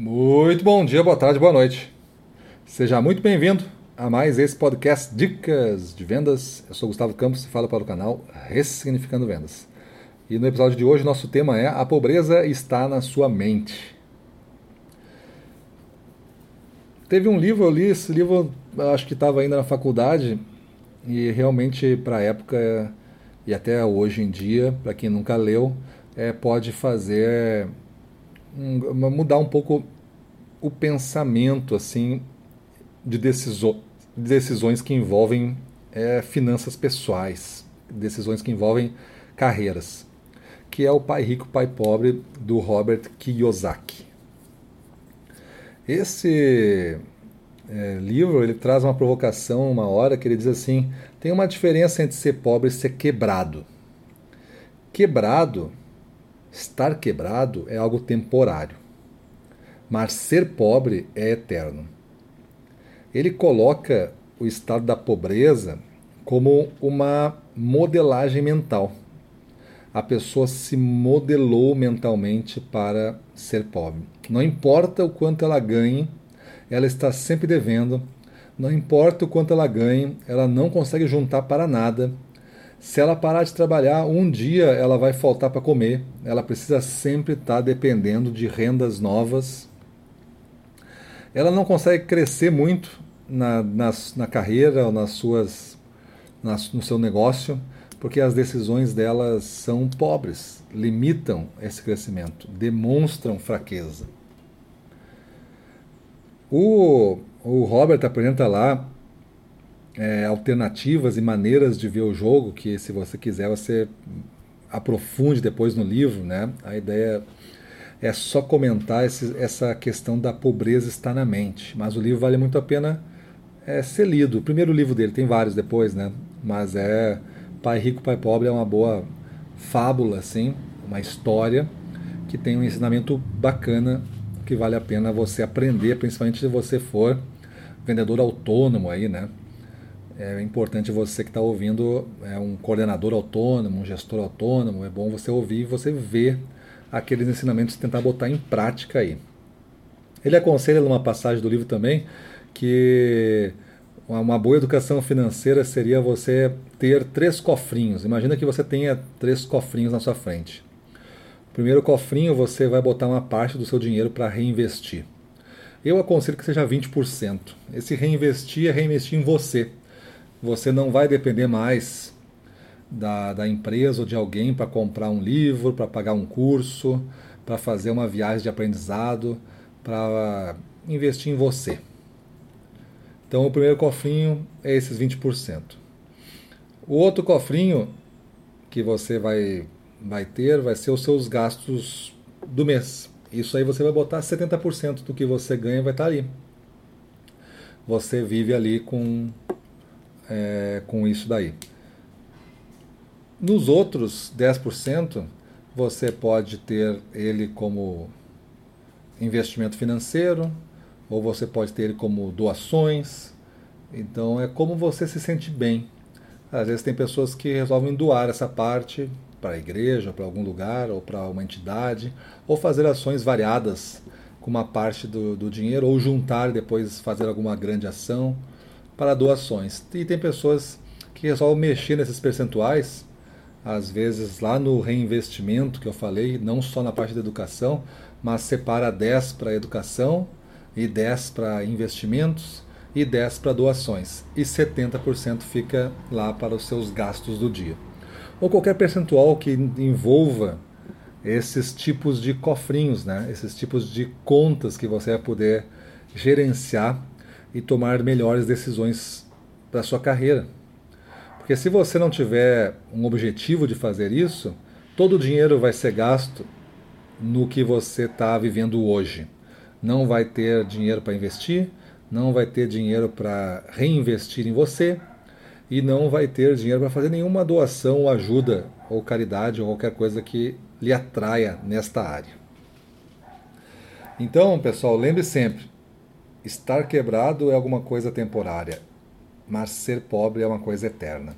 Muito bom dia, boa tarde, boa noite. Seja muito bem-vindo a mais esse podcast Dicas de Vendas. Eu sou Gustavo Campos e falo para o canal Ressignificando Vendas. E no episódio de hoje, nosso tema é A Pobreza está na sua mente. Teve um livro, eu li esse livro, acho que estava ainda na faculdade, e realmente, para a época e até hoje em dia, para quem nunca leu, é, pode fazer um, mudar um pouco o pensamento assim de decisões, decisões que envolvem é, finanças pessoais, decisões que envolvem carreiras, que é o Pai Rico, Pai Pobre do Robert Kiyosaki. Esse é, livro ele traz uma provocação uma hora que ele diz assim: tem uma diferença entre ser pobre e ser quebrado. Quebrado, estar quebrado é algo temporário, mas ser pobre é eterno. Ele coloca o estado da pobreza como uma modelagem mental. A pessoa se modelou mentalmente para ser pobre. Não importa o quanto ela ganhe, ela está sempre devendo. Não importa o quanto ela ganhe, ela não consegue juntar para nada. Se ela parar de trabalhar, um dia ela vai faltar para comer. Ela precisa sempre estar dependendo de rendas novas. Ela não consegue crescer muito na, na, na carreira ou nas suas, nas, no seu negócio, porque as decisões delas são pobres, limitam esse crescimento, demonstram fraqueza. O, o Robert apresenta lá é, alternativas e maneiras de ver o jogo que, se você quiser, você aprofunde depois no livro. Né? A ideia é só comentar esse, essa questão da pobreza está na mente, mas o livro vale muito a pena é, ser lido. O primeiro livro dele, tem vários depois, né? mas é Pai Rico, Pai Pobre é uma boa fábula, assim, uma história que tem um ensinamento bacana que vale a pena você aprender, principalmente se você for vendedor autônomo aí, né? É importante você que está ouvindo, é um coordenador autônomo, um gestor autônomo, é bom você ouvir e você ver aqueles ensinamentos e tentar botar em prática aí. Ele aconselha numa passagem do livro também que uma boa educação financeira seria você ter três cofrinhos. Imagina que você tenha três cofrinhos na sua frente. Primeiro cofrinho você vai botar uma parte do seu dinheiro para reinvestir. Eu aconselho que seja 20%. Esse reinvestir é reinvestir em você. Você não vai depender mais da, da empresa ou de alguém para comprar um livro, para pagar um curso, para fazer uma viagem de aprendizado, para investir em você. Então o primeiro cofrinho é esses 20%. O outro cofrinho que você vai vai ter vai ser os seus gastos do mês. Isso aí você vai botar 70% do que você ganha vai estar ali. Você vive ali com, é, com isso daí. Nos outros 10%, você pode ter ele como investimento financeiro, ou você pode ter ele como doações. Então é como você se sente bem. Às vezes tem pessoas que resolvem doar essa parte para a igreja, para algum lugar, ou para uma entidade, ou fazer ações variadas com uma parte do, do dinheiro, ou juntar depois fazer alguma grande ação para doações. E tem pessoas que resolvem mexer nesses percentuais, às vezes lá no reinvestimento que eu falei, não só na parte da educação, mas separa 10 para educação e 10 para investimentos e 10 para doações. E 70% fica lá para os seus gastos do dia ou qualquer percentual que envolva esses tipos de cofrinhos, né? esses tipos de contas que você vai poder gerenciar e tomar melhores decisões para sua carreira. Porque se você não tiver um objetivo de fazer isso, todo o dinheiro vai ser gasto no que você está vivendo hoje. Não vai ter dinheiro para investir, não vai ter dinheiro para reinvestir em você, e não vai ter dinheiro para fazer nenhuma doação, ou ajuda ou caridade ou qualquer coisa que lhe atraia nesta área. Então, pessoal, lembre sempre: estar quebrado é alguma coisa temporária, mas ser pobre é uma coisa eterna.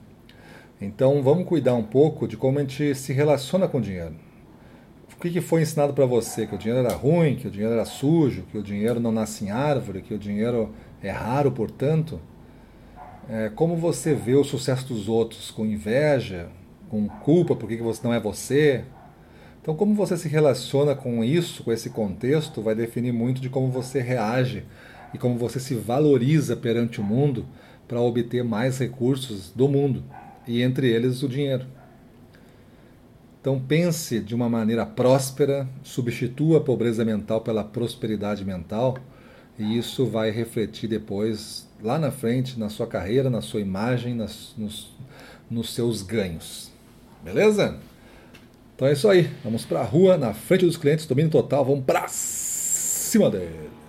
Então, vamos cuidar um pouco de como a gente se relaciona com o dinheiro. que, que foi ensinado para você? Que o dinheiro era ruim, que o dinheiro era sujo, que o dinheiro não nasce em árvore, que o dinheiro é raro, portanto? É, como você vê o sucesso dos outros? Com inveja? Com culpa porque que você não é você? Então, como você se relaciona com isso, com esse contexto, vai definir muito de como você reage e como você se valoriza perante o mundo para obter mais recursos do mundo, e entre eles o dinheiro. Então pense de uma maneira próspera, substitua a pobreza mental pela prosperidade mental, e isso vai refletir depois, lá na frente, na sua carreira, na sua imagem, nas, nos, nos seus ganhos. Beleza? Então é isso aí. Vamos para a rua, na frente dos clientes, domínio total, vamos para cima deles.